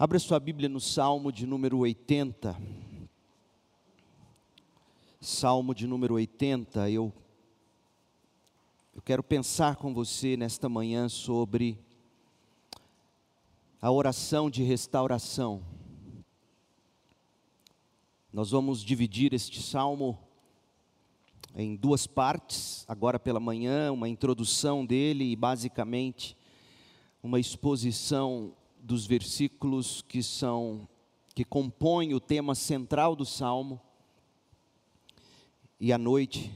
Abra sua Bíblia no Salmo de número 80. Salmo de número 80. Eu, eu quero pensar com você nesta manhã sobre a oração de restauração. Nós vamos dividir este salmo em duas partes, agora pela manhã, uma introdução dele e basicamente uma exposição dos versículos que são que compõem o tema central do salmo. E à noite,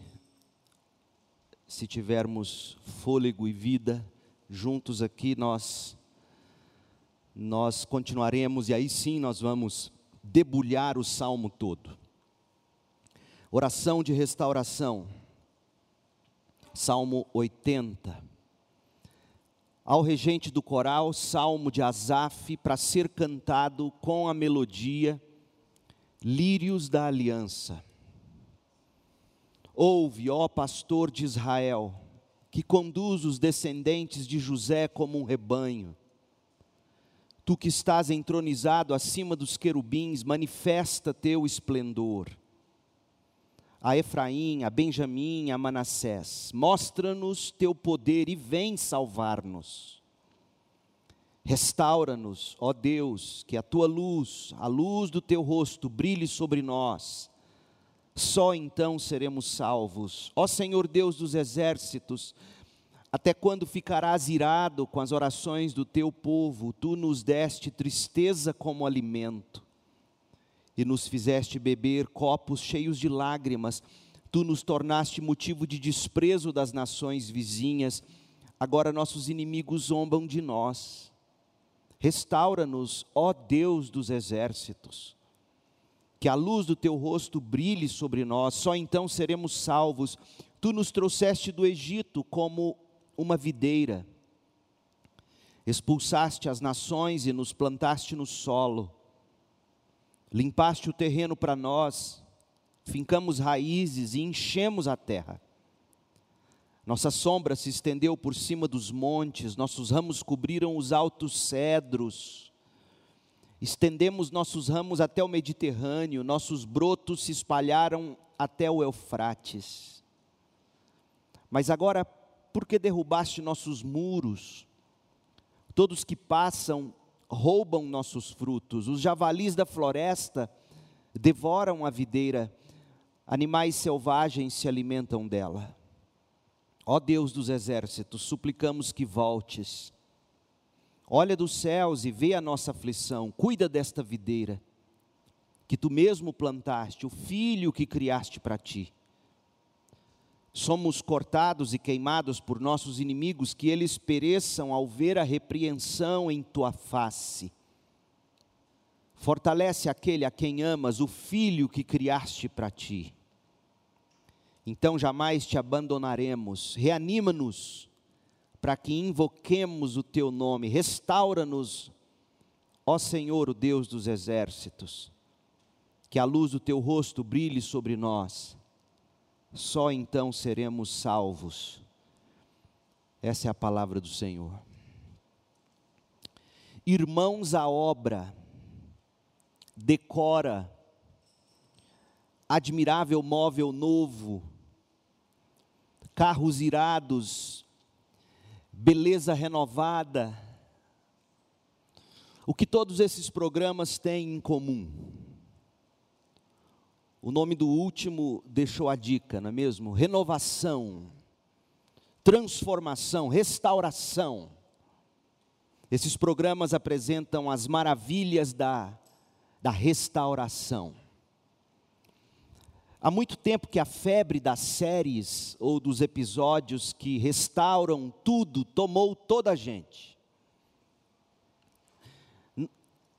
se tivermos fôlego e vida juntos aqui, nós nós continuaremos e aí sim nós vamos debulhar o salmo todo. Oração de restauração. Salmo 80 ao regente do coral, salmo de Asaf, para ser cantado com a melodia Lírios da Aliança. Ouve, ó pastor de Israel, que conduz os descendentes de José como um rebanho. Tu que estás entronizado acima dos querubins, manifesta teu esplendor a Efraim, a Benjamim, a Manassés. Mostra-nos teu poder e vem salvar-nos. Restaura-nos, ó Deus, que a tua luz, a luz do teu rosto, brilhe sobre nós. Só então seremos salvos. Ó Senhor Deus dos exércitos, até quando ficarás irado com as orações do teu povo? Tu nos deste tristeza como alimento e nos fizeste beber copos cheios de lágrimas. Tu nos tornaste motivo de desprezo das nações vizinhas. Agora nossos inimigos zombam de nós. Restaura-nos, ó Deus dos exércitos. Que a luz do teu rosto brilhe sobre nós, só então seremos salvos. Tu nos trouxeste do Egito como uma videira. Expulsaste as nações e nos plantaste no solo limpaste o terreno para nós, fincamos raízes e enchemos a terra. Nossa sombra se estendeu por cima dos montes, nossos ramos cobriram os altos cedros. Estendemos nossos ramos até o Mediterrâneo, nossos brotos se espalharam até o Eufrates. Mas agora, por que derrubaste nossos muros? Todos que passam roubam nossos frutos, os javalis da floresta devoram a videira, animais selvagens se alimentam dela. Ó Deus dos exércitos, suplicamos que voltes. Olha dos céus e vê a nossa aflição, cuida desta videira, que tu mesmo plantaste, o filho que criaste para ti somos cortados e queimados por nossos inimigos, que eles pereçam ao ver a repreensão em tua face. Fortalece aquele a quem amas, o filho que criaste para ti. Então jamais te abandonaremos. Reanima-nos para que invoquemos o teu nome. Restaura-nos, ó Senhor, o Deus dos exércitos. Que a luz do teu rosto brilhe sobre nós só então seremos salvos. Essa é a palavra do Senhor. Irmãos à obra, decora, admirável móvel novo, carros irados, beleza renovada. O que todos esses programas têm em comum? O nome do último deixou a dica, não é mesmo? Renovação, transformação, restauração. Esses programas apresentam as maravilhas da, da restauração. Há muito tempo que a febre das séries ou dos episódios que restauram tudo tomou toda a gente.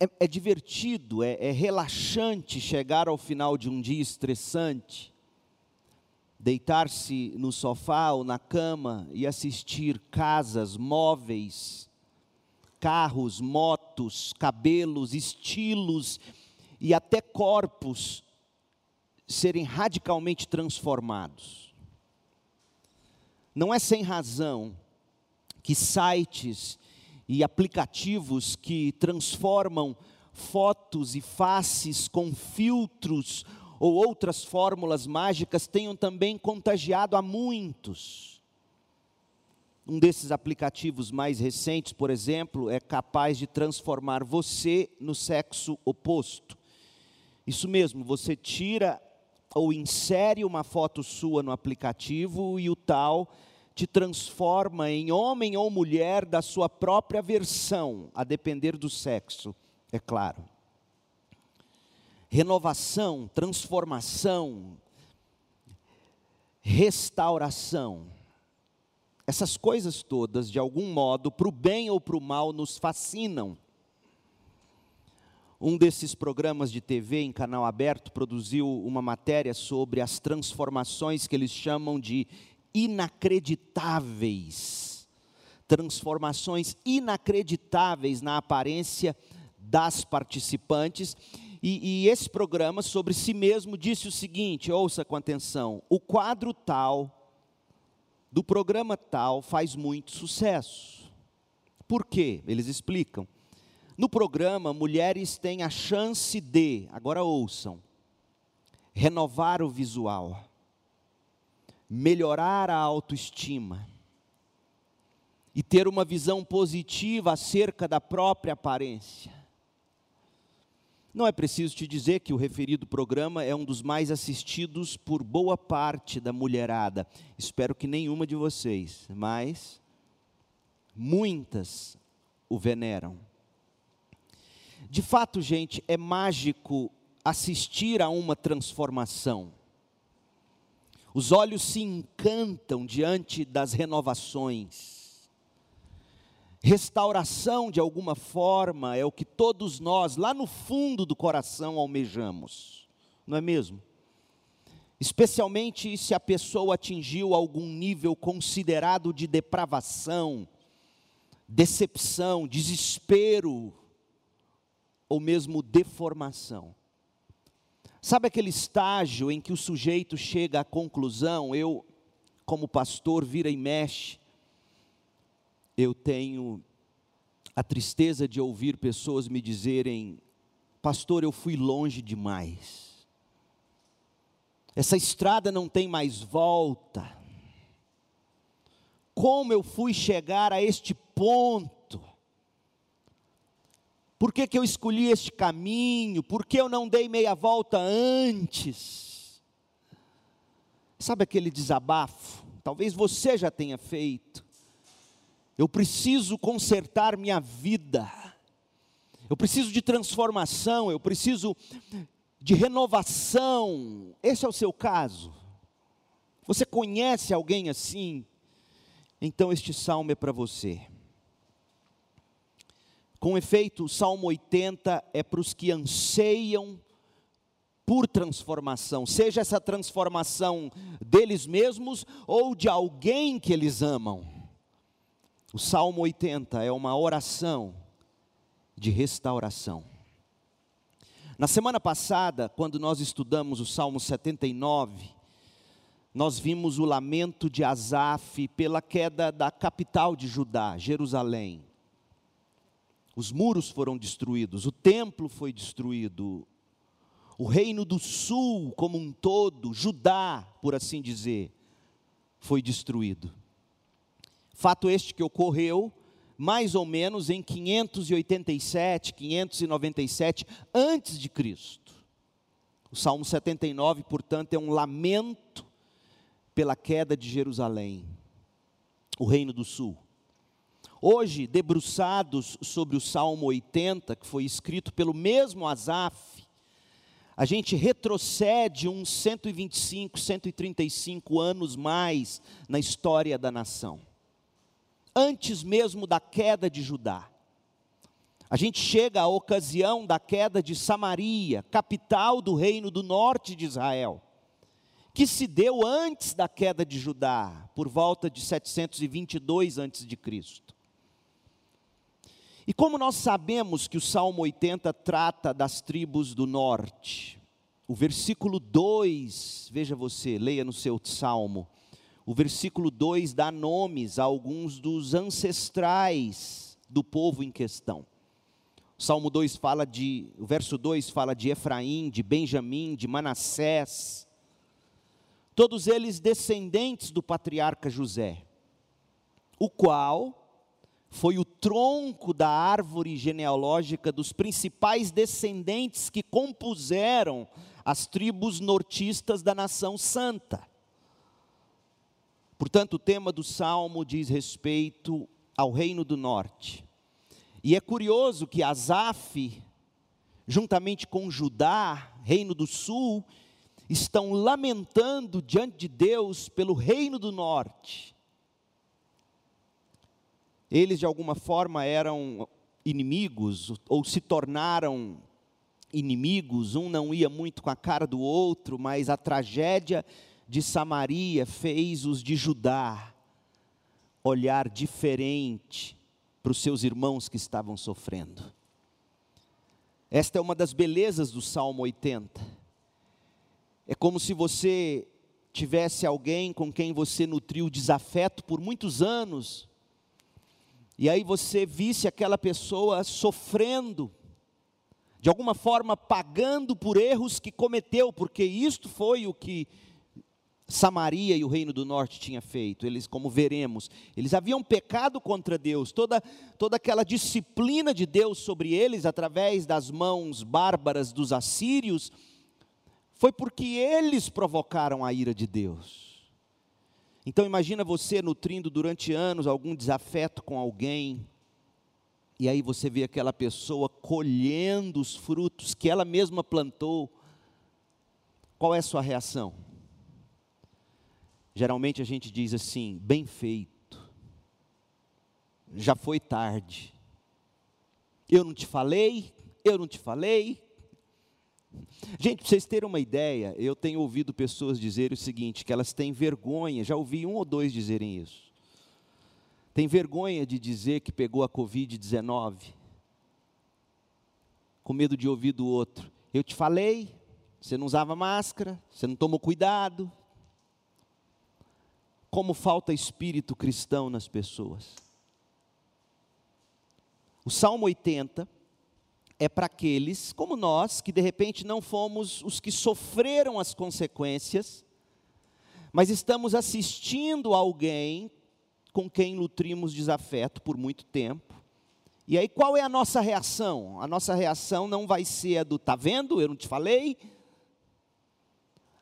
É, é divertido, é, é relaxante chegar ao final de um dia estressante, deitar-se no sofá ou na cama e assistir casas, móveis, carros, motos, cabelos, estilos e até corpos serem radicalmente transformados. Não é sem razão que sites e aplicativos que transformam fotos e faces com filtros ou outras fórmulas mágicas tenham também contagiado a muitos. Um desses aplicativos mais recentes, por exemplo, é capaz de transformar você no sexo oposto. Isso mesmo, você tira ou insere uma foto sua no aplicativo e o tal te transforma em homem ou mulher da sua própria versão, a depender do sexo, é claro. Renovação, transformação, restauração. Essas coisas todas, de algum modo, para o bem ou para o mal, nos fascinam. Um desses programas de TV em canal aberto produziu uma matéria sobre as transformações que eles chamam de inacreditáveis. Transformações inacreditáveis na aparência das participantes. E, e, esse programa sobre si mesmo disse o seguinte: ouça com atenção, o quadro tal, do programa tal, faz muito sucesso. Por quê? Eles explicam. No programa, mulheres têm a chance de, agora ouçam, renovar o visual, melhorar a autoestima e ter uma visão positiva acerca da própria aparência. Não é preciso te dizer que o referido programa é um dos mais assistidos por boa parte da mulherada. Espero que nenhuma de vocês, mas muitas o veneram. De fato, gente, é mágico assistir a uma transformação. Os olhos se encantam diante das renovações. Restauração, de alguma forma, é o que todos nós, lá no fundo do coração, almejamos, não é mesmo? Especialmente se a pessoa atingiu algum nível considerado de depravação, decepção, desespero, ou mesmo deformação. Sabe aquele estágio em que o sujeito chega à conclusão, eu, como pastor, vira e mexe, eu tenho a tristeza de ouvir pessoas me dizerem, pastor, eu fui longe demais, essa estrada não tem mais volta, como eu fui chegar a este ponto? Por que, que eu escolhi este caminho? Por que eu não dei meia volta antes? Sabe aquele desabafo? Talvez você já tenha feito. Eu preciso consertar minha vida. Eu preciso de transformação, eu preciso de renovação. Esse é o seu caso. Você conhece alguém assim? Então este salmo é para você. Com efeito, o Salmo 80 é para os que anseiam por transformação, seja essa transformação deles mesmos ou de alguém que eles amam. O Salmo 80 é uma oração de restauração. Na semana passada, quando nós estudamos o Salmo 79, nós vimos o lamento de Asaf pela queda da capital de Judá, Jerusalém. Os muros foram destruídos, o templo foi destruído, o reino do sul como um todo, Judá, por assim dizer, foi destruído. Fato este que ocorreu mais ou menos em 587, 597 antes de Cristo. O Salmo 79, portanto, é um lamento pela queda de Jerusalém, o reino do sul. Hoje, debruçados sobre o Salmo 80, que foi escrito pelo mesmo Asaf, a gente retrocede uns 125, 135 anos mais na história da nação. Antes mesmo da queda de Judá. A gente chega à ocasião da queda de Samaria, capital do reino do norte de Israel, que se deu antes da queda de Judá, por volta de 722 antes de Cristo. E como nós sabemos que o Salmo 80 trata das tribos do norte, o versículo 2, veja você, leia no seu salmo, o versículo 2 dá nomes a alguns dos ancestrais do povo em questão. O Salmo 2 fala de, o verso 2 fala de Efraim, de Benjamim, de Manassés, todos eles descendentes do patriarca José, o qual foi o tronco da árvore genealógica dos principais descendentes que compuseram as tribos nortistas da nação santa. Portanto, o tema do salmo diz respeito ao reino do norte. E é curioso que Asaf, juntamente com Judá, reino do sul, estão lamentando diante de Deus pelo reino do norte. Eles de alguma forma eram inimigos ou se tornaram inimigos, um não ia muito com a cara do outro, mas a tragédia de Samaria fez os de Judá olhar diferente para os seus irmãos que estavam sofrendo. Esta é uma das belezas do Salmo 80. É como se você tivesse alguém com quem você nutriu desafeto por muitos anos, e aí você visse aquela pessoa sofrendo, de alguma forma pagando por erros que cometeu, porque isto foi o que Samaria e o reino do norte tinha feito. Eles, como veremos, eles haviam pecado contra Deus. Toda toda aquela disciplina de Deus sobre eles através das mãos bárbaras dos assírios foi porque eles provocaram a ira de Deus. Então imagina você nutrindo durante anos algum desafeto com alguém, e aí você vê aquela pessoa colhendo os frutos que ela mesma plantou, qual é a sua reação? Geralmente a gente diz assim: bem feito, já foi tarde, eu não te falei, eu não te falei. Gente, para vocês terem uma ideia, eu tenho ouvido pessoas dizerem o seguinte: que elas têm vergonha, já ouvi um ou dois dizerem isso tem vergonha de dizer que pegou a Covid-19, com medo de ouvir do outro. Eu te falei, você não usava máscara, você não tomou cuidado. Como falta espírito cristão nas pessoas. O Salmo 80 é para aqueles, como nós, que de repente não fomos os que sofreram as consequências, mas estamos assistindo alguém com quem nutrimos desafeto por muito tempo. E aí qual é a nossa reação? A nossa reação não vai ser a do tá vendo, eu não te falei.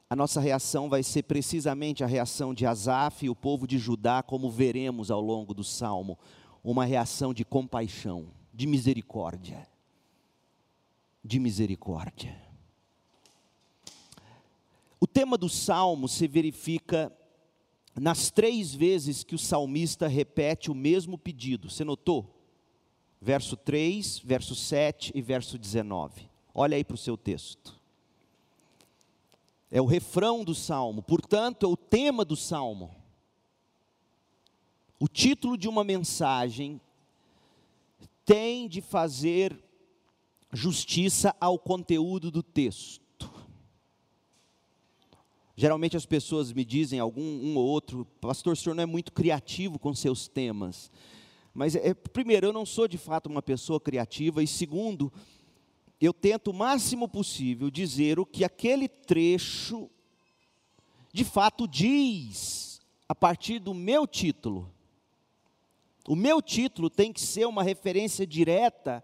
A nossa reação vai ser precisamente a reação de Asaf e o povo de Judá, como veremos ao longo do salmo, uma reação de compaixão, de misericórdia. De misericórdia. O tema do salmo se verifica nas três vezes que o salmista repete o mesmo pedido. Você notou? Verso 3, verso 7 e verso 19. Olha aí para o seu texto. É o refrão do salmo, portanto, é o tema do salmo. O título de uma mensagem tem de fazer justiça ao conteúdo do texto. Geralmente as pessoas me dizem, algum um ou outro, pastor, o senhor não é muito criativo com seus temas. Mas, é, primeiro, eu não sou de fato uma pessoa criativa, e segundo, eu tento o máximo possível dizer o que aquele trecho de fato diz a partir do meu título. O meu título tem que ser uma referência direta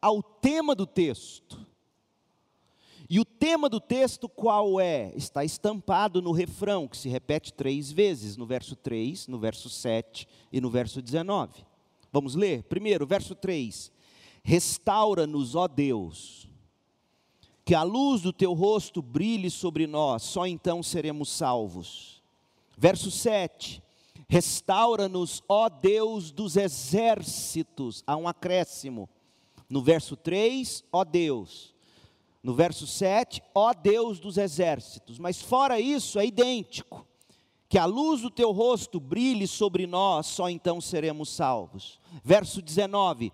ao tema do texto. E o tema do texto qual é? Está estampado no refrão, que se repete três vezes, no verso 3, no verso 7 e no verso 19. Vamos ler? Primeiro, verso 3: Restaura-nos, ó Deus, que a luz do teu rosto brilhe sobre nós, só então seremos salvos. Verso 7: Restaura-nos, ó Deus dos exércitos, há um acréscimo. No verso 3, ó Deus no verso 7, ó Deus dos exércitos. Mas fora isso, é idêntico. Que a luz do teu rosto brilhe sobre nós, só então seremos salvos. Verso 19: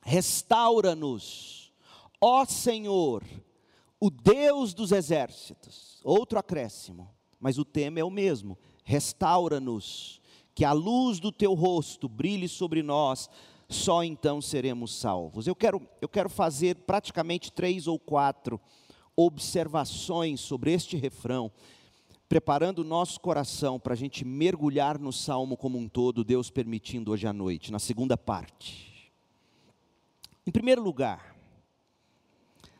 Restaura-nos, ó Senhor, o Deus dos exércitos. Outro acréscimo, mas o tema é o mesmo: restaura-nos, que a luz do teu rosto brilhe sobre nós, só então seremos salvos. Eu quero, eu quero fazer praticamente três ou quatro observações sobre este refrão, preparando o nosso coração para a gente mergulhar no salmo como um todo, Deus permitindo hoje à noite, na segunda parte. Em primeiro lugar,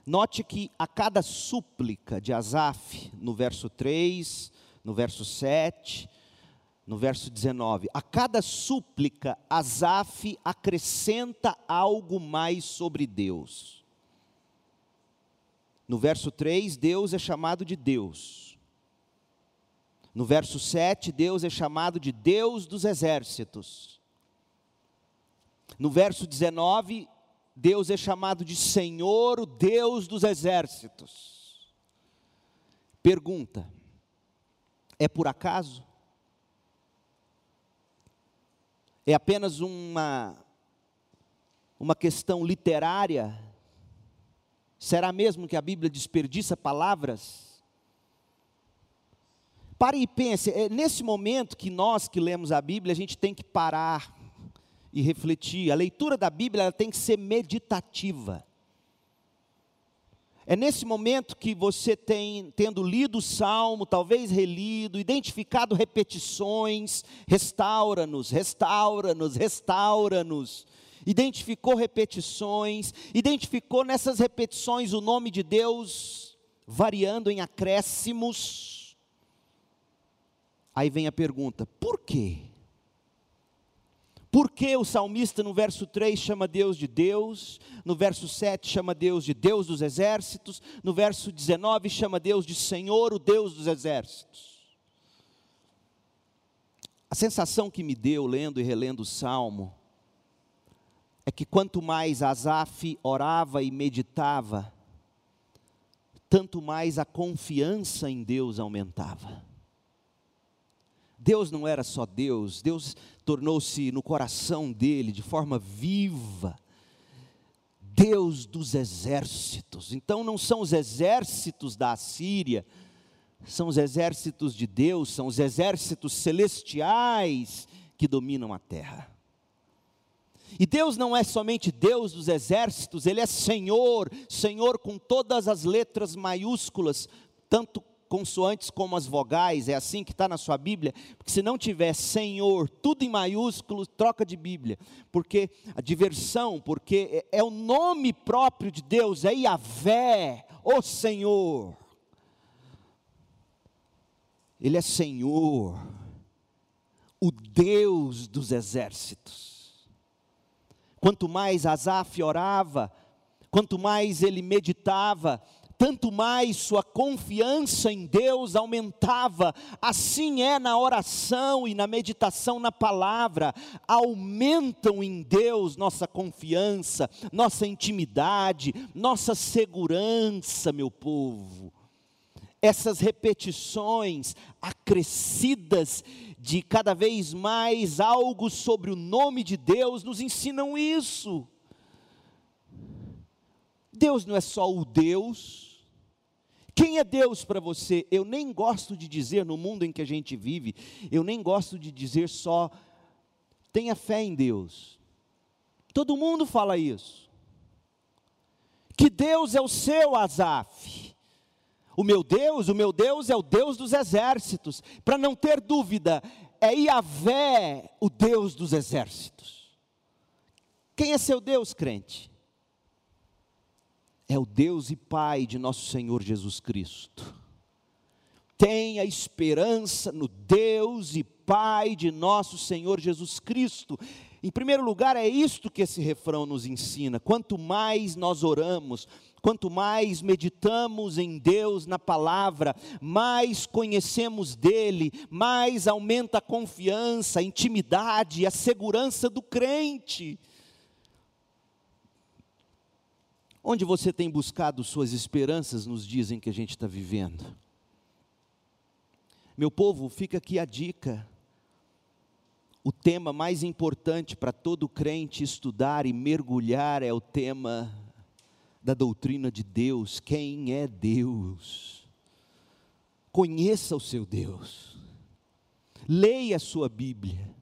note que a cada súplica de Asaf, no verso 3, no verso 7, no verso 19, a cada súplica, Asaf acrescenta algo mais sobre Deus. No verso 3, Deus é chamado de Deus. No verso 7, Deus é chamado de Deus dos exércitos. No verso 19, Deus é chamado de Senhor, o Deus dos exércitos. Pergunta: é por acaso? É apenas uma, uma questão literária? Será mesmo que a Bíblia desperdiça palavras? Pare e pense, é nesse momento que nós que lemos a Bíblia, a gente tem que parar e refletir. A leitura da Bíblia tem que ser meditativa. É nesse momento que você tem, tendo lido o salmo, talvez relido, identificado repetições, restaura-nos, restaura-nos, restaura-nos. Identificou repetições, identificou nessas repetições o nome de Deus variando em acréscimos. Aí vem a pergunta: por quê? Por que o salmista no verso 3 chama Deus de Deus, no verso 7 chama Deus de Deus dos exércitos, no verso 19 chama Deus de Senhor, o Deus dos exércitos? A sensação que me deu lendo e relendo o salmo é que quanto mais Asaf orava e meditava, tanto mais a confiança em Deus aumentava. Deus não era só Deus, Deus tornou-se no coração dele de forma viva. Deus dos exércitos. Então não são os exércitos da Assíria, são os exércitos de Deus, são os exércitos celestiais que dominam a terra. E Deus não é somente Deus dos exércitos, Ele é Senhor, Senhor com todas as letras maiúsculas, tanto consoantes como as vogais, é assim que está na sua Bíblia, porque se não tiver Senhor, tudo em maiúsculo, troca de Bíblia, porque a diversão, porque é, é o nome próprio de Deus, é Yahvé, o Senhor. Ele é Senhor, o Deus dos exércitos. Quanto mais Asaf orava, quanto mais ele meditava, tanto mais sua confiança em Deus aumentava. Assim é na oração e na meditação na palavra, aumentam em Deus nossa confiança, nossa intimidade, nossa segurança, meu povo. Essas repetições acrescidas de cada vez mais algo sobre o nome de Deus nos ensinam isso. Deus não é só o Deus. Quem é Deus para você? Eu nem gosto de dizer no mundo em que a gente vive, eu nem gosto de dizer só tenha fé em Deus. Todo mundo fala isso. Que Deus é o seu Azaf. O meu Deus, o meu Deus é o Deus dos exércitos. Para não ter dúvida, é Iavé, o Deus dos exércitos. Quem é seu Deus, crente? É o Deus e Pai de nosso Senhor Jesus Cristo. Tenha esperança no Deus e Pai de nosso Senhor Jesus Cristo. Em primeiro lugar, é isto que esse refrão nos ensina. Quanto mais nós oramos, quanto mais meditamos em Deus na palavra, mais conhecemos dele, mais aumenta a confiança, a intimidade a segurança do crente. Onde você tem buscado suas esperanças nos dias em que a gente está vivendo? Meu povo, fica aqui a dica. O tema mais importante para todo crente estudar e mergulhar é o tema da doutrina de Deus. Quem é Deus? Conheça o seu Deus. Leia a sua Bíblia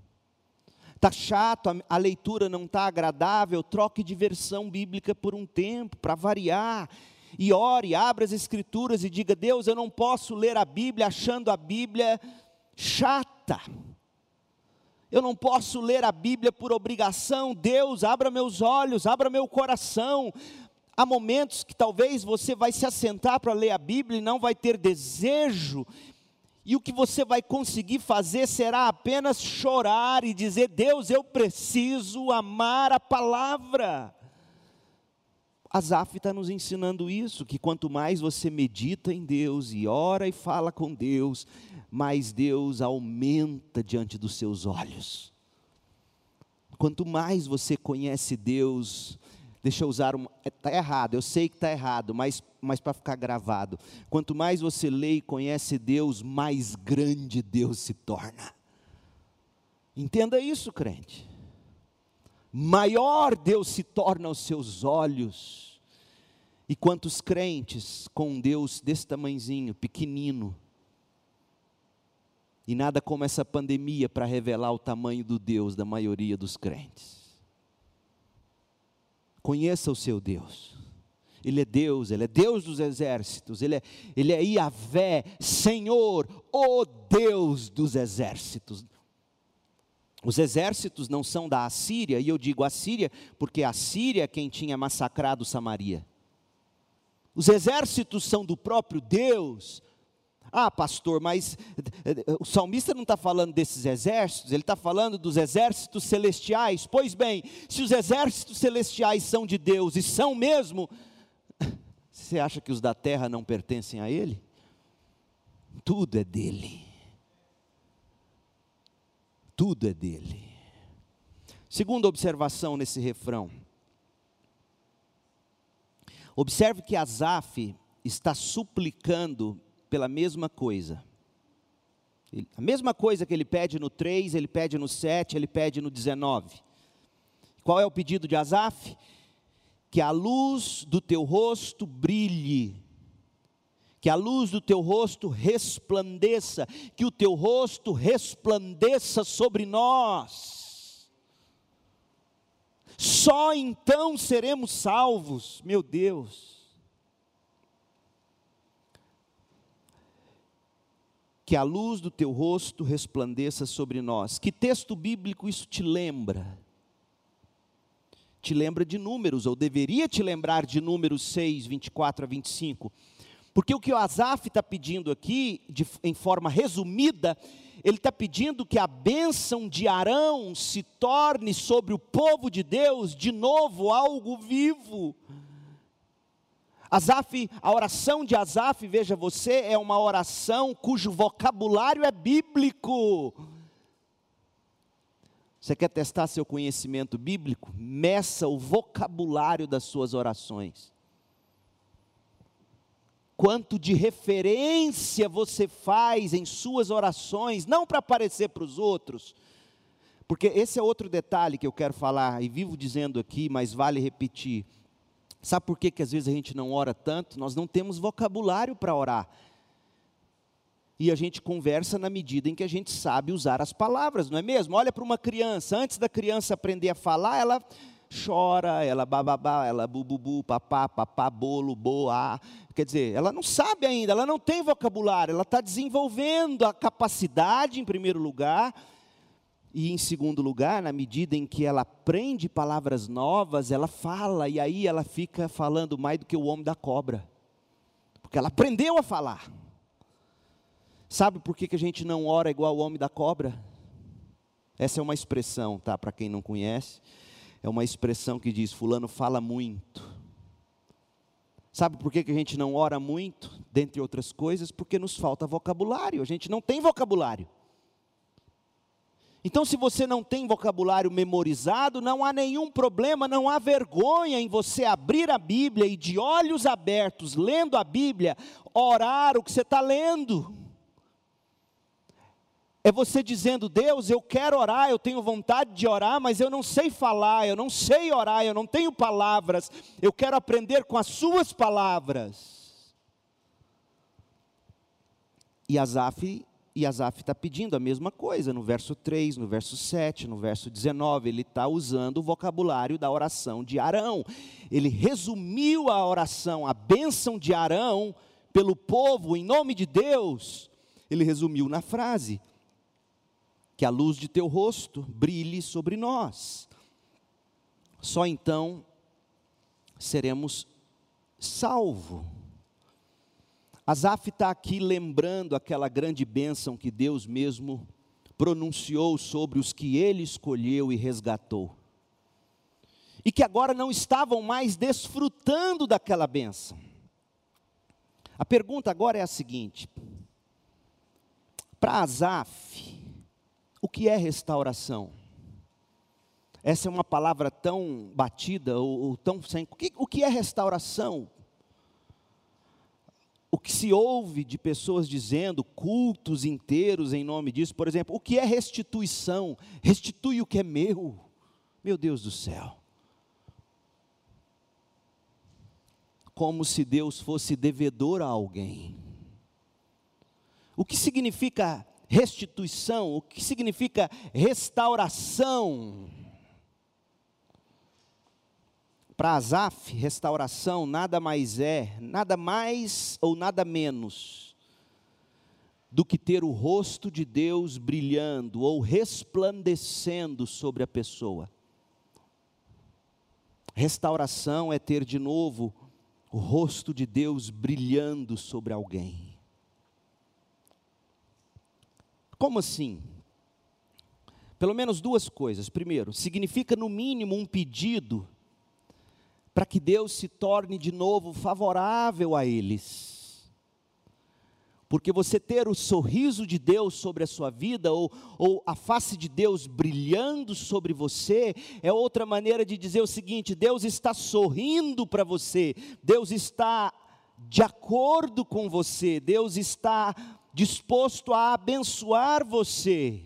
Está chato, a, a leitura não está agradável, troque de versão bíblica por um tempo, para variar. E ore, abra as escrituras e diga: Deus, eu não posso ler a Bíblia achando a Bíblia chata. Eu não posso ler a Bíblia por obrigação. Deus, abra meus olhos, abra meu coração. Há momentos que talvez você vai se assentar para ler a Bíblia e não vai ter desejo, e o que você vai conseguir fazer será apenas chorar e dizer: Deus, eu preciso amar a palavra. Asaf está nos ensinando isso, que quanto mais você medita em Deus e ora e fala com Deus, mais Deus aumenta diante dos seus olhos. Quanto mais você conhece Deus, Deixa eu usar uma. Está errado, eu sei que está errado, mas, mas para ficar gravado. Quanto mais você lê e conhece Deus, mais grande Deus se torna. Entenda isso, crente. Maior Deus se torna aos seus olhos. E quantos crentes com Deus desse tamanzinho, pequenino, e nada como essa pandemia para revelar o tamanho do Deus da maioria dos crentes. Conheça o seu Deus. Ele é Deus, Ele é Deus dos exércitos, Ele é, ele é Iavé, Senhor, o Deus dos exércitos. Os exércitos não são da Assíria, e eu digo Assíria porque a Síria é quem tinha massacrado Samaria. Os exércitos são do próprio Deus, ah, pastor, mas eh, o salmista não está falando desses exércitos, ele está falando dos exércitos celestiais. Pois bem, se os exércitos celestiais são de Deus e são mesmo, você acha que os da terra não pertencem a Ele? Tudo é dele. Tudo é dele. Segunda observação nesse refrão. Observe que Asaf está suplicando pela mesma coisa. A mesma coisa que ele pede no 3, ele pede no 7, ele pede no 19. Qual é o pedido de Asaf? Que a luz do teu rosto brilhe, que a luz do teu rosto resplandeça, que o teu rosto resplandeça sobre nós. Só então seremos salvos, meu Deus. que a luz do teu rosto resplandeça sobre nós. Que texto bíblico isso te lembra? Te lembra de números, ou deveria te lembrar de números 6, 24 a 25. Porque o que o Asaf está pedindo aqui, de, em forma resumida, ele está pedindo que a bênção de Arão se torne sobre o povo de Deus de novo algo vivo. Asaf, a oração de Asaf, veja você, é uma oração cujo vocabulário é bíblico. Você quer testar seu conhecimento bíblico? Meça o vocabulário das suas orações. Quanto de referência você faz em suas orações, não para aparecer para os outros, porque esse é outro detalhe que eu quero falar e vivo dizendo aqui, mas vale repetir Sabe por que, que às vezes a gente não ora tanto? Nós não temos vocabulário para orar. E a gente conversa na medida em que a gente sabe usar as palavras, não é mesmo? Olha para uma criança, antes da criança aprender a falar, ela chora, ela bababá, ela bububu, papá, papá, bolo, boa. Quer dizer, ela não sabe ainda, ela não tem vocabulário, ela está desenvolvendo a capacidade, em primeiro lugar, e em segundo lugar, na medida em que ela aprende palavras novas, ela fala, e aí ela fica falando mais do que o homem da cobra, porque ela aprendeu a falar. Sabe por que, que a gente não ora igual o homem da cobra? Essa é uma expressão, tá? Para quem não conhece, é uma expressão que diz: Fulano fala muito. Sabe por que, que a gente não ora muito? Dentre outras coisas, porque nos falta vocabulário, a gente não tem vocabulário. Então, se você não tem vocabulário memorizado, não há nenhum problema, não há vergonha em você abrir a Bíblia e, de olhos abertos, lendo a Bíblia, orar o que você está lendo. É você dizendo, Deus, eu quero orar, eu tenho vontade de orar, mas eu não sei falar, eu não sei orar, eu não tenho palavras, eu quero aprender com as Suas palavras. E Asaf E está pedindo a mesma coisa no verso 3, no verso 7, no verso 19. Ele está usando o vocabulário da oração de Arão. Ele resumiu a oração, a bênção de Arão pelo povo, em nome de Deus. Ele resumiu na frase: Que a luz de teu rosto brilhe sobre nós. Só então seremos salvos. Asaf está aqui lembrando aquela grande bênção que Deus mesmo pronunciou sobre os que ele escolheu e resgatou. E que agora não estavam mais desfrutando daquela bênção. A pergunta agora é a seguinte: para Asaf, o que é restauração? Essa é uma palavra tão batida ou, ou tão sem. O que, o que é restauração? o que se ouve de pessoas dizendo, cultos inteiros em nome disso, por exemplo, o que é restituição? Restitui o que é meu. Meu Deus do céu. Como se Deus fosse devedor a alguém. O que significa restituição? O que significa restauração? Para Asaf, restauração nada mais é, nada mais ou nada menos do que ter o rosto de Deus brilhando ou resplandecendo sobre a pessoa. Restauração é ter de novo o rosto de Deus brilhando sobre alguém. Como assim? Pelo menos duas coisas. Primeiro, significa no mínimo um pedido para que Deus se torne de novo favorável a eles. Porque você ter o sorriso de Deus sobre a sua vida, ou, ou a face de Deus brilhando sobre você, é outra maneira de dizer o seguinte: Deus está sorrindo para você, Deus está de acordo com você, Deus está disposto a abençoar você.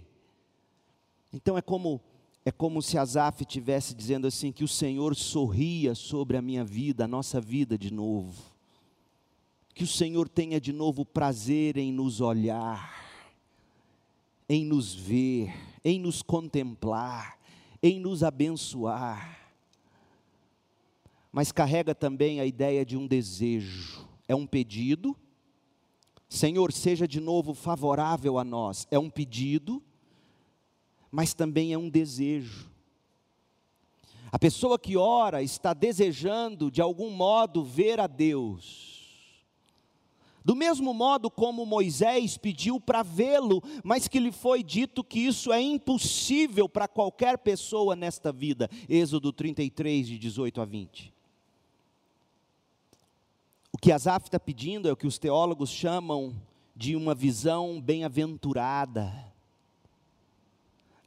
Então é como é como se Asaf estivesse dizendo assim: que o Senhor sorria sobre a minha vida, a nossa vida de novo. Que o Senhor tenha de novo prazer em nos olhar, em nos ver, em nos contemplar, em nos abençoar. Mas carrega também a ideia de um desejo, é um pedido. Senhor, seja de novo favorável a nós, é um pedido mas também é um desejo. A pessoa que ora está desejando, de algum modo, ver a Deus. Do mesmo modo como Moisés pediu para vê-lo, mas que lhe foi dito que isso é impossível para qualquer pessoa nesta vida. Êxodo 33, de 18 a 20. O que Asaf está pedindo é o que os teólogos chamam de uma visão bem-aventurada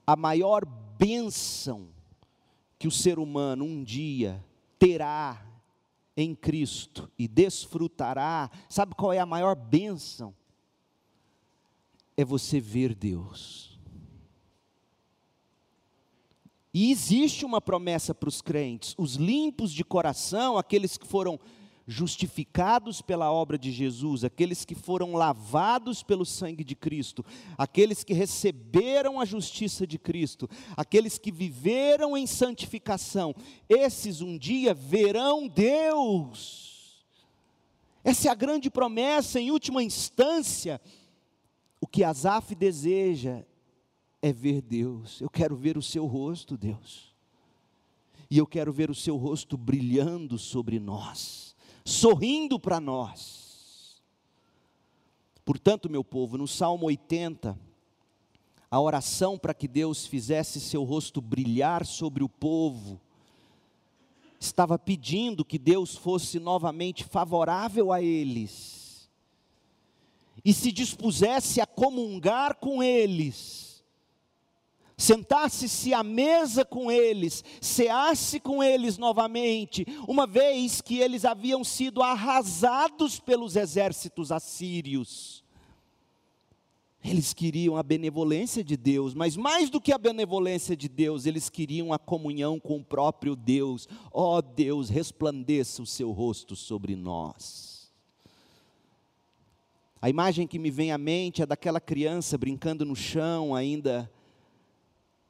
a maior bênção que o ser humano um dia terá em Cristo e desfrutará, sabe qual é a maior bênção? É você ver Deus. E existe uma promessa para os crentes, os limpos de coração, aqueles que foram justificados pela obra de Jesus, aqueles que foram lavados pelo sangue de Cristo, aqueles que receberam a justiça de Cristo, aqueles que viveram em santificação, esses um dia verão Deus. Essa é a grande promessa, em última instância, o que Asaf deseja é ver Deus. Eu quero ver o seu rosto, Deus. E eu quero ver o seu rosto brilhando sobre nós sorrindo para nós. Portanto, meu povo, no Salmo 80, a oração para que Deus fizesse seu rosto brilhar sobre o povo, estava pedindo que Deus fosse novamente favorável a eles e se dispusesse a comungar com eles sentasse-se à mesa com eles, ceasse com eles novamente, uma vez que eles haviam sido arrasados pelos exércitos assírios. Eles queriam a benevolência de Deus, mas mais do que a benevolência de Deus, eles queriam a comunhão com o próprio Deus. Ó oh Deus, resplandeça o seu rosto sobre nós. A imagem que me vem à mente é daquela criança brincando no chão, ainda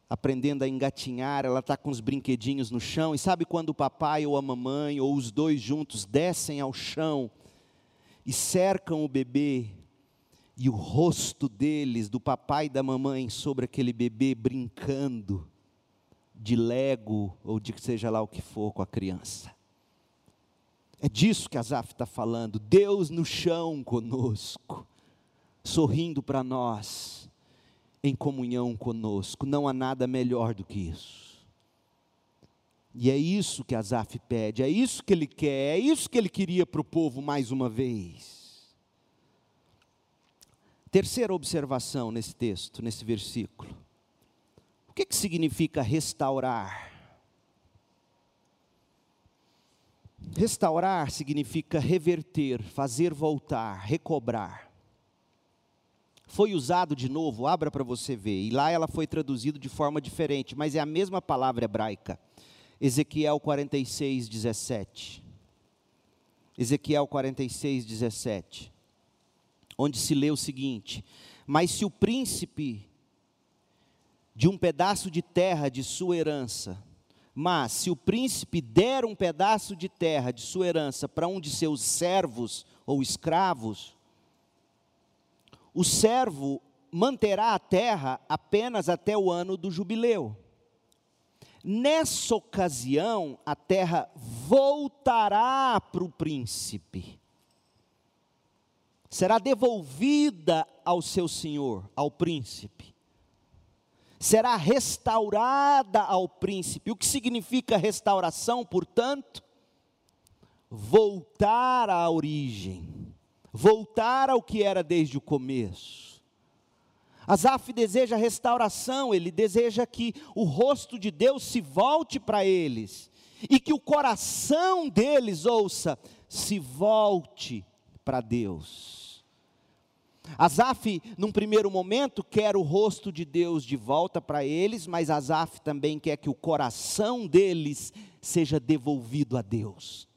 aprendendo a engatinhar, ela está com os brinquedinhos no chão, e sabe quando o papai ou a mamãe, ou os dois juntos, descem ao chão e cercam o bebê, e o rosto deles, do papai e da mamãe, sobre aquele bebê brincando de lego, ou de seja lá o que for com a criança. É disso que Azaf está falando, Deus no chão conosco, sorrindo para nós em comunhão conosco. Não há nada melhor do que isso. E é isso que Asaf pede, é isso que ele quer, é isso que ele queria para o povo mais uma vez. Terceira observação nesse texto, nesse versículo. O que, que significa restaurar? Restaurar significa reverter, fazer voltar, recobrar foi usado de novo, abra para você ver, e lá ela foi traduzida de forma diferente, mas é a mesma palavra hebraica. Ezequiel 46, 17. Ezequiel 46, 17. Onde se lê o seguinte: Mas se o príncipe de um pedaço de terra de sua herança, mas se o príncipe der um pedaço de terra de sua herança para um de seus servos ou escravos, o servo manterá a terra apenas até o ano do jubileu. Nessa ocasião, a terra voltará para o príncipe, será devolvida ao seu senhor, ao príncipe, será restaurada ao príncipe. O que significa restauração, portanto? Voltar à origem voltar ao que era desde o começo. Asaf deseja restauração, ele deseja que o rosto de Deus se volte para eles e que o coração deles, ouça, se volte para Deus. Asaf, num primeiro momento, quer o rosto de Deus de volta para eles, mas Asaf também quer que o coração deles seja devolvido a Deus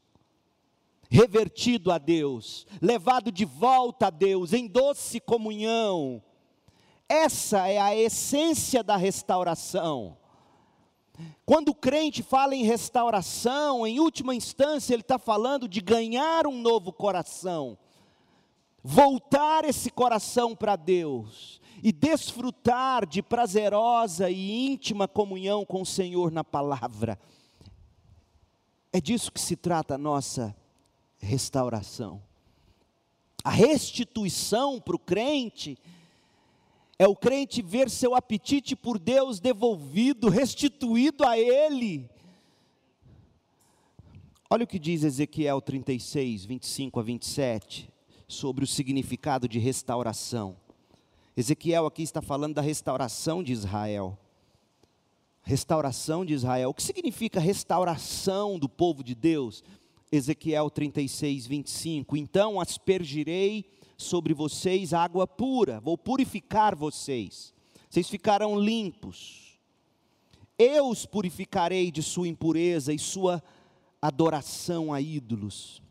revertido a Deus, levado de volta a Deus, em doce comunhão. Essa é a essência da restauração. Quando o crente fala em restauração, em última instância, ele está falando de ganhar um novo coração, voltar esse coração para Deus e desfrutar de prazerosa e íntima comunhão com o Senhor na palavra. É disso que se trata a nossa restauração. A restituição para o crente é o crente ver seu apetite por Deus devolvido, restituído a Ele. Olha o que diz Ezequiel 36, 25 a 27, sobre o significado de restauração. Ezequiel aqui está falando da restauração de Israel. Restauração de Israel. O que significa restauração do povo de Deus? Ezequiel 36, 25: Então aspergirei sobre vocês água pura, vou purificar vocês, vocês ficarão limpos. Eu os purificarei de sua impureza e sua adoração a ídolos.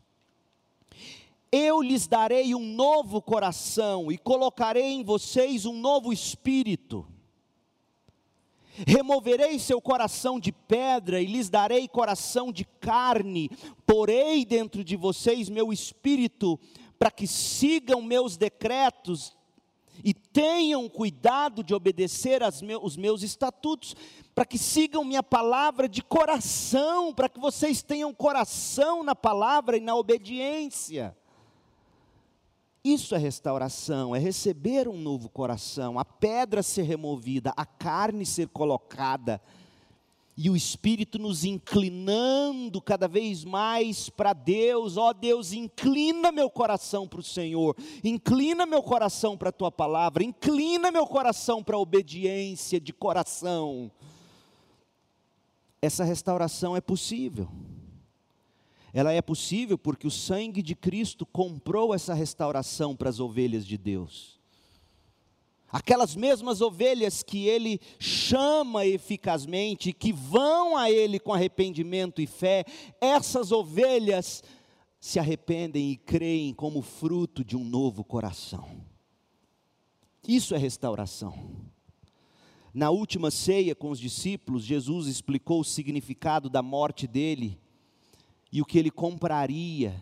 Eu lhes darei um novo coração e colocarei em vocês um novo espírito Removerei seu coração de pedra e lhes darei coração de carne, porei dentro de vocês meu espírito, para que sigam meus decretos e tenham cuidado de obedecer os meus estatutos, para que sigam minha palavra de coração, para que vocês tenham coração na palavra e na obediência. Isso é restauração, é receber um novo coração, a pedra ser removida, a carne ser colocada, e o Espírito nos inclinando cada vez mais para Deus, ó oh, Deus, inclina meu coração para o Senhor, inclina meu coração para a tua palavra, inclina meu coração para a obediência de coração. Essa restauração é possível. Ela é possível porque o sangue de Cristo comprou essa restauração para as ovelhas de Deus. Aquelas mesmas ovelhas que ele chama eficazmente, que vão a ele com arrependimento e fé, essas ovelhas se arrependem e creem como fruto de um novo coração. Isso é restauração. Na última ceia com os discípulos, Jesus explicou o significado da morte dele e o que ele compraria,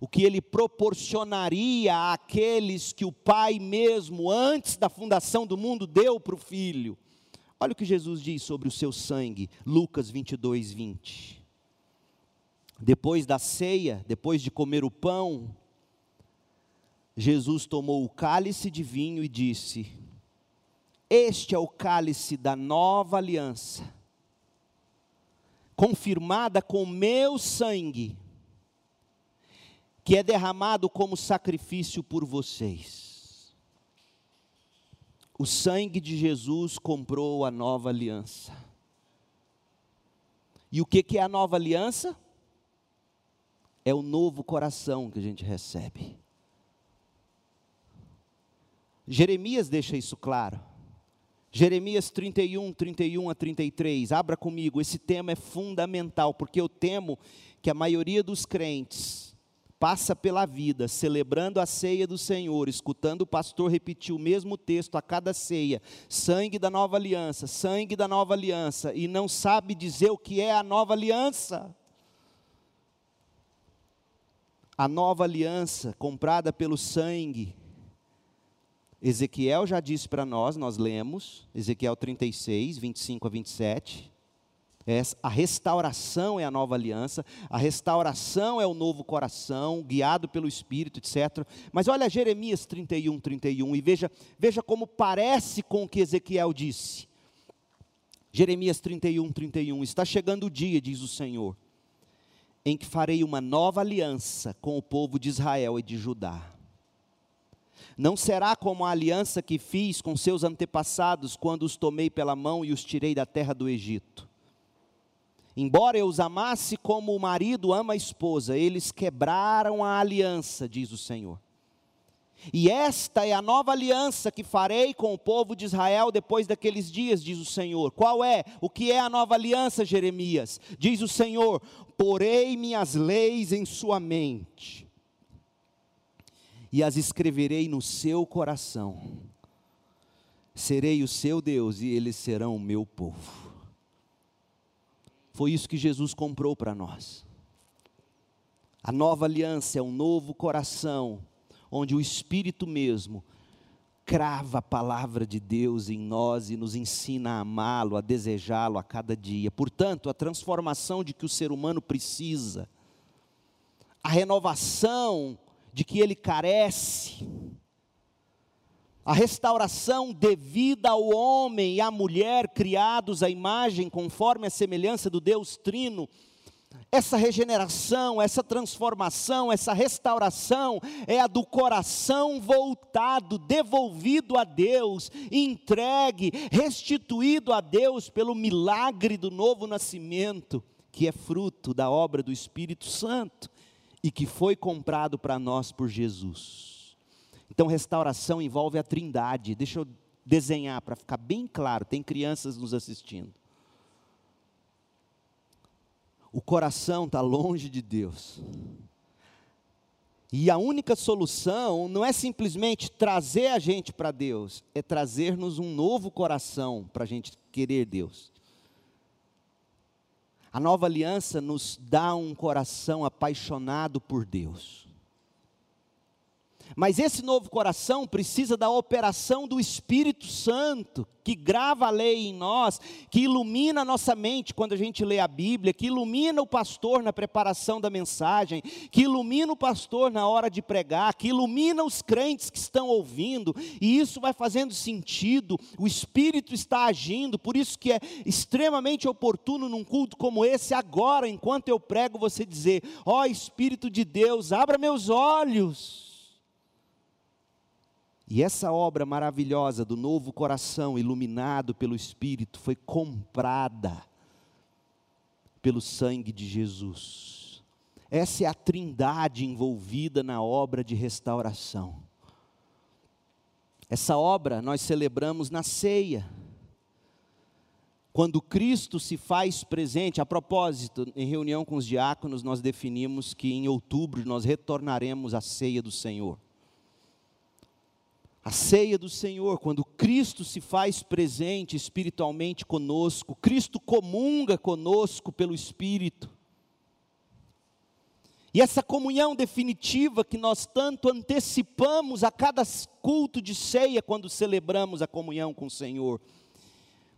o que ele proporcionaria àqueles que o Pai mesmo, antes da fundação do mundo, deu para o Filho. Olha o que Jesus diz sobre o seu sangue, Lucas 22, 20. Depois da ceia, depois de comer o pão, Jesus tomou o cálice de vinho e disse: este é o cálice da nova aliança, confirmada com meu sangue, que é derramado como sacrifício por vocês. O sangue de Jesus comprou a nova aliança. E o que, é a nova aliança? É o novo coração que a gente recebe. Jeremias deixa isso claro. Jeremias 31, 31 a 33, abra comigo, esse tema é fundamental, porque eu temo que a maioria dos crentes passa pela vida celebrando a ceia do Senhor, escutando o pastor repetir o mesmo texto a cada ceia, sangue da nova aliança, sangue da nova aliança, e não sabe dizer o que é a nova aliança. A nova aliança comprada pelo sangue Ezequiel já disse para nós, nós lemos, Ezequiel 36, 25 a 27. a restauração é a nova aliança, a restauração é o novo coração, guiado pelo Espírito, etc. Mas olha Jeremias 31, 31 e veja, veja como parece com o que Ezequiel disse. Jeremias 31, 31. Está chegando o dia, diz o Senhor, em que farei uma nova aliança com o povo de Israel e de Judá não será como a aliança que fiz com seus antepassados quando os tomei pela mão e os tirei da terra do Egito. Embora eu os amasse como o marido ama a esposa, eles quebraram a aliança, diz o Senhor. E esta é a nova aliança que farei com o povo de Israel depois daqueles dias, diz o Senhor. Qual é? O que é a nova aliança, Jeremias? Diz o Senhor: Porei minhas leis em sua mente e as escreverei no seu coração. Serei o seu Deus e eles serão o meu povo. Foi isso que Jesus comprou para nós. A nova aliança é um novo coração, onde o Espírito mesmo crava a palavra de Deus em nós e nos ensina a amá-lo, a desejá-lo a cada dia. Portanto, a transformação de que o ser humano precisa, a renovação de que ele carece, a restauração devida ao homem e à mulher criados à imagem conforme a semelhança do Deus Trino, essa regeneração, essa transformação, essa restauração é a do coração voltado, devolvido a Deus, entregue, restituído a Deus pelo milagre do novo nascimento, que é fruto da obra do Espírito Santo e que foi comprado para nós por Jesus. Então, restauração envolve a trindade. Deixa eu desenhar para ficar bem claro, tem crianças nos assistindo. O coração está longe de Deus. E a única solução não é simplesmente trazer a gente para Deus, é trazer-nos um novo coração para a gente querer Deus. A nova aliança nos dá um coração apaixonado por Deus. Mas esse novo coração precisa da operação do Espírito Santo, que grava a lei em nós, que ilumina a nossa mente quando a gente lê a Bíblia, que ilumina o pastor na preparação da mensagem, que ilumina o pastor na hora de pregar, que ilumina os crentes que estão ouvindo, e isso vai fazendo sentido, o Espírito está agindo, por isso que é extremamente oportuno num culto como esse, agora, enquanto eu prego, você dizer: Ó oh, Espírito de Deus, abra meus olhos e essa obra maravilhosa do novo coração, iluminado pelo Espírito, foi comprada pelo sangue de Jesus. Essa é a trindade envolvida na obra de restauração. Essa obra nós celebramos na ceia. Quando Cristo se faz presente, a propósito, em reunião com os diáconos, nós definimos que em outubro nós retornaremos à ceia do Senhor. A ceia do Senhor, quando Cristo se faz presente espiritualmente conosco, Cristo comunga conosco pelo Espírito. E essa comunhão definitiva que nós tanto antecipamos a cada culto de ceia quando celebramos a comunhão com o Senhor.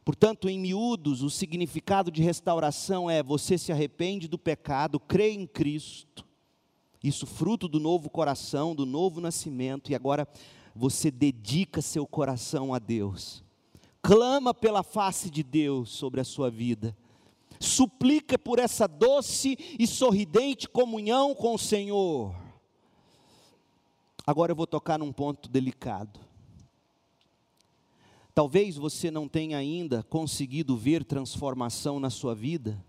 Portanto, em miúdos, o significado de restauração é você se arrepende do pecado, crê em Cristo, isso fruto do novo coração, do novo nascimento, e agora você dedica seu coração a Deus, clama pela face de Deus sobre a sua vida, suplica por essa doce e sorridente comunhão com o Senhor. Agora eu vou tocar num ponto delicado. Talvez você não tenha ainda conseguido ver transformação na sua vida,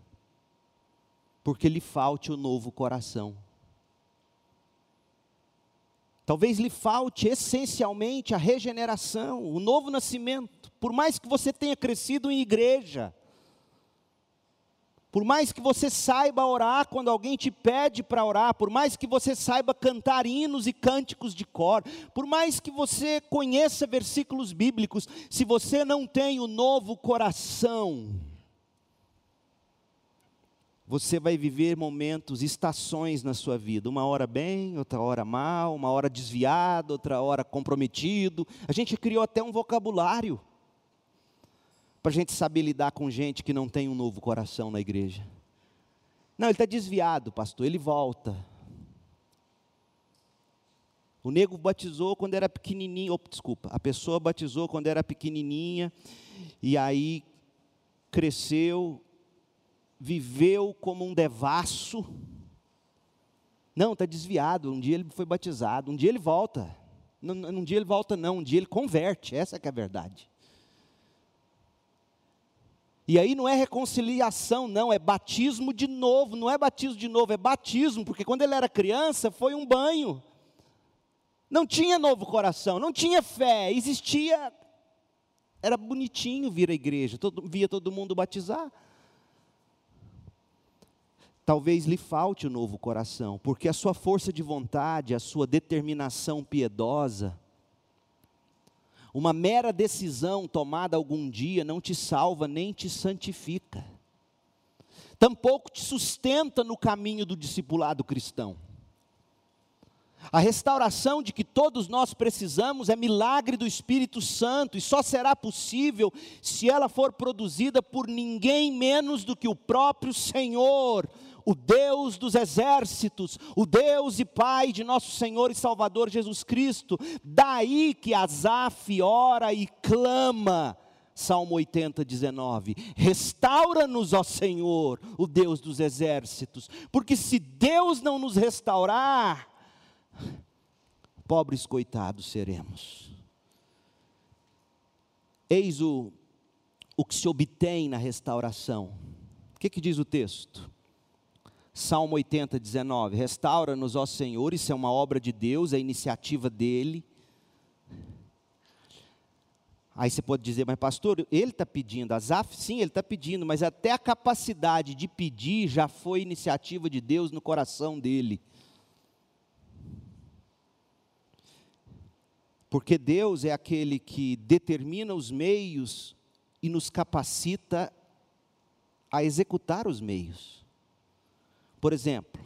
porque lhe falte o novo coração. Talvez lhe falte essencialmente a regeneração, o novo nascimento. Por mais que você tenha crescido em igreja, por mais que você saiba orar quando alguém te pede para orar, por mais que você saiba cantar hinos e cânticos de cor, por mais que você conheça versículos bíblicos, se você não tem o novo coração, você vai viver momentos, estações na sua vida, uma hora bem, outra hora mal, uma hora desviado, outra hora comprometido. A gente criou até um vocabulário para a gente saber lidar com gente que não tem um novo coração na igreja. Não, ele está desviado, pastor, ele volta. O nego batizou quando era pequenininho, oh, desculpa, a pessoa batizou quando era pequenininha, e aí cresceu, viveu como um devasso. Não, está desviado, um dia ele foi batizado, um dia ele volta. Um dia ele volta não, um dia ele converte, essa é a verdade. E aí não é reconciliação, não, é batismo de novo, não é batismo de novo, é batismo, porque quando ele era criança foi um banho. Não tinha novo coração, não tinha fé, existia. Era bonitinho vir à igreja, todo, via todo mundo batizar. Talvez lhe falte o novo coração, porque a sua força de vontade, a sua determinação piedosa, uma mera decisão tomada algum dia não te salva nem te santifica. Tampouco te sustenta no caminho do discipulado cristão. A restauração de que todos nós precisamos é milagre do Espírito Santo e só será possível se ela for produzida por ninguém menos do que o próprio Senhor, o Deus dos exércitos, o Deus e Pai de nosso Senhor e Salvador Jesus Cristo. Daí que Asaf ora e clama. Salmo 80, 19: Restaura-nos, ó Senhor, o Deus dos exércitos, porque se Deus não nos restaurar, pobres coitados seremos. Eis o, o que se obtém na restauração. O que, que diz o texto? Salmo 80, 19. Restaura-nos, ó Senhor, isso é uma obra de Deus, é iniciativa dele. Aí você pode dizer, mas pastor, ele está pedindo, Azaf, sim, ele está pedindo, mas até a capacidade de pedir já foi iniciativa de Deus no coração dele. Porque Deus é aquele que determina os meios e nos capacita a executar os meios. Por exemplo,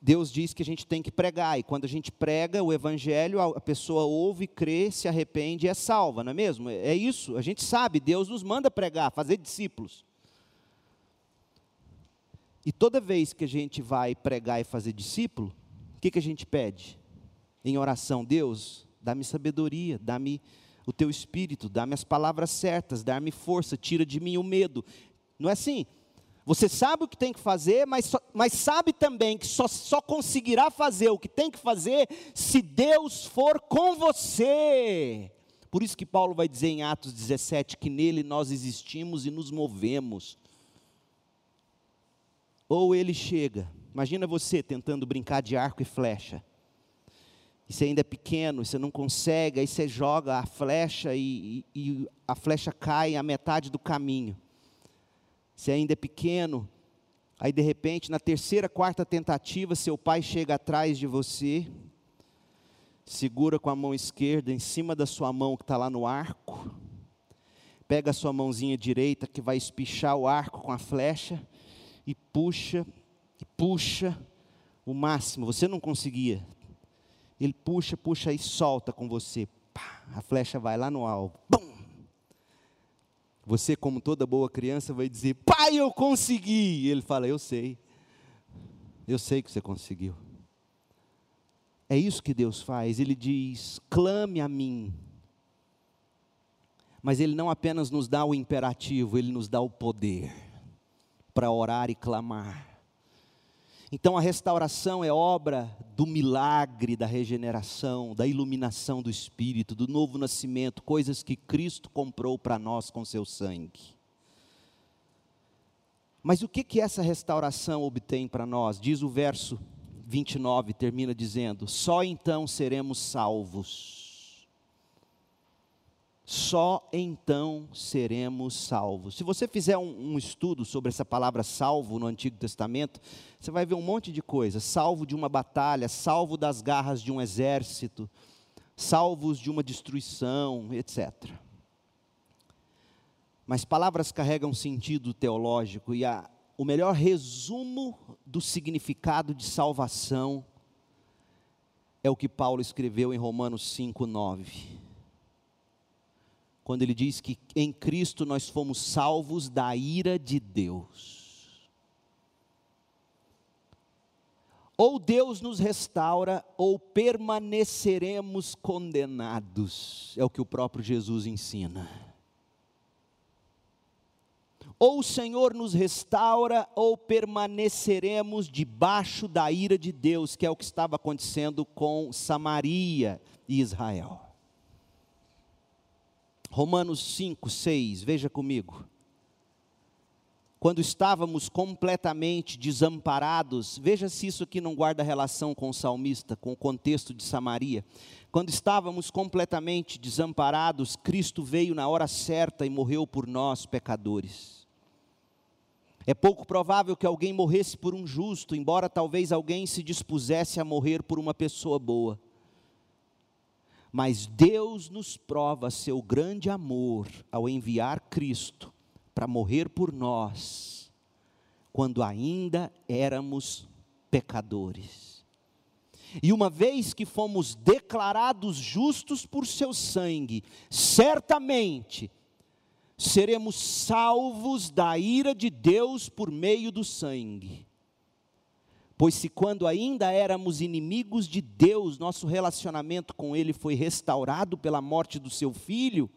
Deus diz que a gente tem que pregar, e quando a gente prega o Evangelho, a pessoa ouve, crê, se arrepende e é salva, não é mesmo? É isso, a gente sabe, Deus nos manda pregar, fazer discípulos. E toda vez que a gente vai pregar e fazer discípulo, o que, que a gente pede? Em oração, Deus, dá-me sabedoria, dá-me o teu espírito, dá-me as palavras certas, dá-me força, tira de mim o medo. Não é assim? Você sabe o que tem que fazer, mas, só, mas sabe também que só, só conseguirá fazer o que tem que fazer se Deus for com você. Por isso que Paulo vai dizer em Atos 17 que nele nós existimos e nos movemos. Ou ele chega, imagina você tentando brincar de arco e flecha. E você ainda é pequeno, você não consegue, aí você joga a flecha e, e, e a flecha cai a metade do caminho. Você ainda é pequeno, aí de repente, na terceira, quarta tentativa, seu pai chega atrás de você, segura com a mão esquerda em cima da sua mão que está lá no arco, pega a sua mãozinha direita que vai espichar o arco com a flecha e puxa, e puxa o máximo. Você não conseguia, ele puxa, puxa e solta com você. Pá, a flecha vai lá no alvo. Bum! Você, como toda boa criança, vai dizer: Pai, eu consegui. E ele fala: Eu sei. Eu sei que você conseguiu. É isso que Deus faz. Ele diz: clame a mim. Mas Ele não apenas nos dá o imperativo, Ele nos dá o poder para orar e clamar. Então a restauração é obra do milagre da regeneração, da iluminação do espírito, do novo nascimento, coisas que Cristo comprou para nós com seu sangue. Mas o que que essa restauração obtém para nós? Diz o verso 29, termina dizendo: Só então seremos salvos só então seremos salvos. Se você fizer um, um, estudo sobre essa palavra salvo no Antigo Testamento, você vai ver um monte de coisas: salvo de uma batalha, salvo das garras de um exército, salvos de uma destruição, etc. Mas palavras carregam sentido teológico e a, o melhor resumo do significado de salvação é o que Paulo escreveu em Romanos 5, 9 quando ele diz que em Cristo nós fomos salvos da ira de Deus. Ou Deus nos restaura, ou permaneceremos condenados, é o que o próprio Jesus ensina. Ou o Senhor nos restaura, ou permaneceremos debaixo da ira de Deus, que é o que estava acontecendo com Samaria e Israel. Romanos 5, 6, veja comigo. Quando estávamos completamente desamparados, veja se isso aqui não guarda relação com o salmista, com o contexto de Samaria. Quando estávamos completamente desamparados, Cristo veio na hora certa e morreu por nós, pecadores. É pouco provável que alguém morresse por um justo, embora talvez alguém se dispusesse a morrer por uma pessoa boa. Mas Deus nos prova seu grande amor ao enviar Cristo para morrer por nós, quando ainda éramos pecadores. E uma vez que fomos declarados justos por seu sangue, certamente seremos salvos da ira de Deus por meio do sangue. Pois se quando ainda éramos inimigos de Deus, nosso relacionamento com Ele foi restaurado pela morte do seu filho,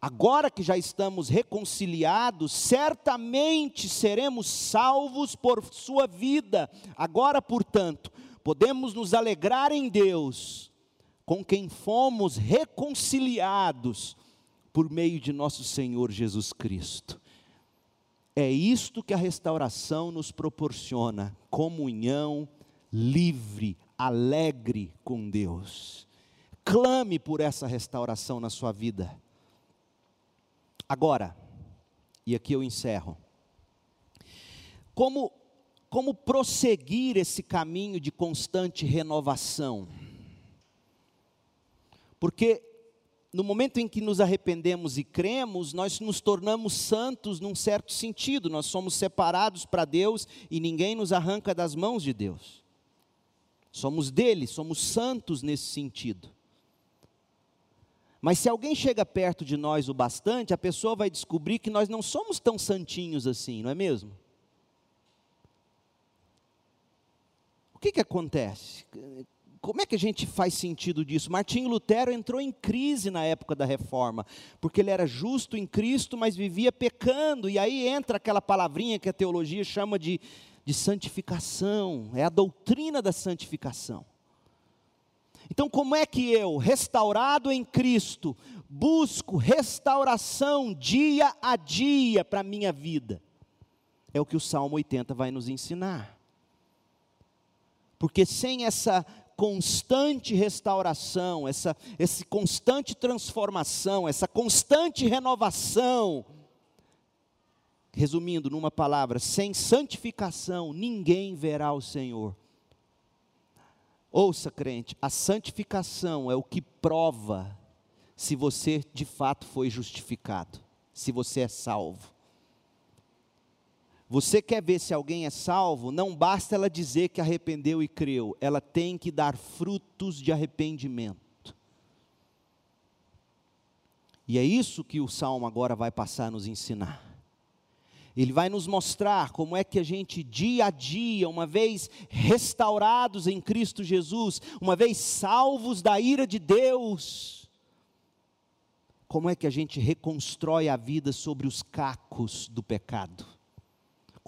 agora que já estamos reconciliados, certamente seremos salvos por sua vida. Agora, portanto, podemos nos alegrar em Deus, com quem fomos reconciliados por meio de nosso Senhor Jesus Cristo. É isto que a restauração nos proporciona: comunhão livre, alegre com Deus. Clame por essa restauração na sua vida. Agora, e aqui eu encerro. Como, como prosseguir esse caminho de constante renovação? Porque no momento em que nos arrependemos e cremos, nós nos tornamos santos num certo sentido, nós somos separados para Deus e ninguém nos arranca das mãos de Deus. Somos dele, somos santos nesse sentido. Mas se alguém chega perto de nós o bastante, a pessoa vai descobrir que nós não somos tão santinhos assim, não é mesmo? O que, que acontece? Como é que a gente faz sentido disso? Martinho Lutero entrou em crise na época da reforma, porque ele era justo em Cristo, mas vivia pecando, e aí entra aquela palavrinha que a teologia chama de, de santificação, é a doutrina da santificação. Então, como é que eu, restaurado em Cristo, busco restauração dia a dia para a minha vida? É o que o Salmo 80 vai nos ensinar. Porque sem essa constante restauração, essa, essa constante transformação, essa constante renovação. Resumindo numa palavra, sem santificação ninguém verá o Senhor. Ouça, crente, a santificação é o que prova se você de fato foi justificado, se você é salvo. Você quer ver se alguém é salvo? Não basta ela dizer que arrependeu e creu, ela tem que dar frutos de arrependimento. E é isso que o salmo agora vai passar a nos ensinar. Ele vai nos mostrar como é que a gente, dia a dia, uma vez restaurados em Cristo Jesus, uma vez salvos da ira de Deus, como é que a gente reconstrói a vida sobre os cacos do pecado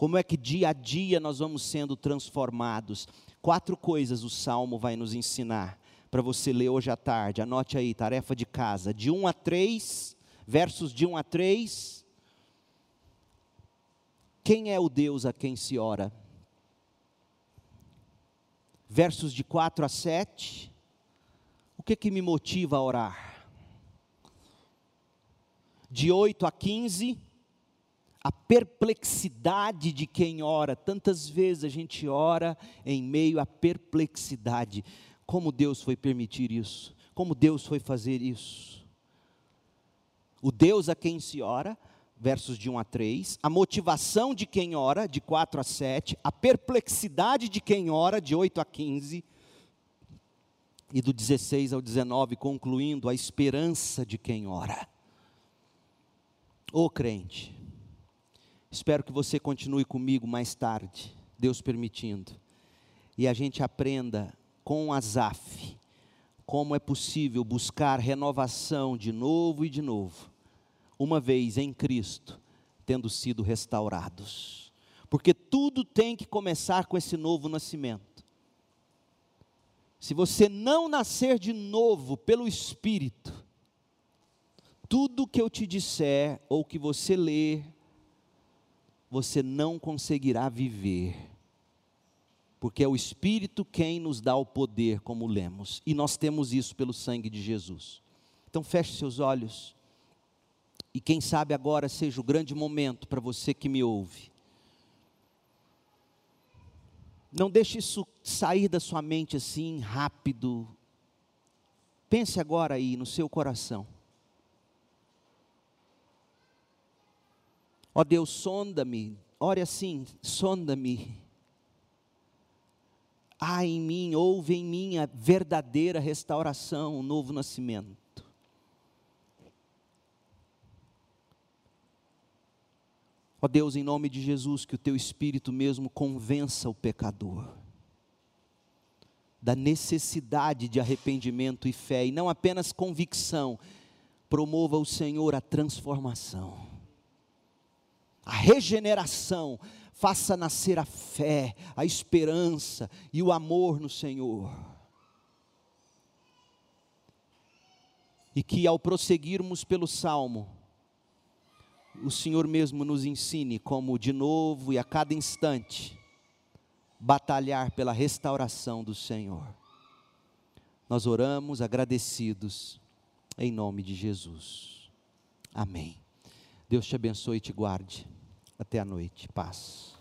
como é que dia a dia nós vamos sendo transformados? Quatro coisas o salmo vai nos ensinar para você ler hoje à tarde. Anote aí, tarefa de casa, de 1 a 3, versos de 1 a 3. Quem é o Deus a quem se ora? Versos de 4 a 7. O que que me motiva a orar? De 8 a 15 a perplexidade de quem ora. Tantas vezes a gente ora em meio à perplexidade. Como Deus foi permitir isso? Como Deus foi fazer isso? O Deus a quem se ora, versos de 1 a 3, a motivação de quem ora, de 4 a 7, a perplexidade de quem ora, de 8 a 15, e do 16 ao 19, concluindo a esperança de quem ora. Ô crente, Espero que você continue comigo mais tarde, Deus permitindo. E a gente aprenda com Azaf como é possível buscar renovação de novo e de novo, uma vez em Cristo, tendo sido restaurados. Porque tudo tem que começar com esse novo nascimento. Se você não nascer de novo pelo Espírito, tudo que eu te disser ou que você ler, você não conseguirá viver, porque é o Espírito quem nos dá o poder, como lemos, e nós temos isso pelo sangue de Jesus. Então feche seus olhos, e quem sabe agora seja o grande momento para você que me ouve. Não deixe isso sair da sua mente assim rápido. Pense agora aí no seu coração. Ó Deus, sonda-me, ore assim, sonda-me. Há em mim, ouve em mim a verdadeira restauração, o novo nascimento. Ó Deus, em nome de Jesus, que o teu Espírito mesmo convença o pecador da necessidade de arrependimento e fé, e não apenas convicção, promova o Senhor a transformação a regeneração, faça nascer a fé, a esperança e o amor no Senhor. E que ao prosseguirmos pelo salmo, o Senhor mesmo nos ensine como de novo e a cada instante batalhar pela restauração do Senhor. Nós oramos agradecidos em nome de Jesus. Amém. Deus te abençoe e te guarde. Até a noite. Paz.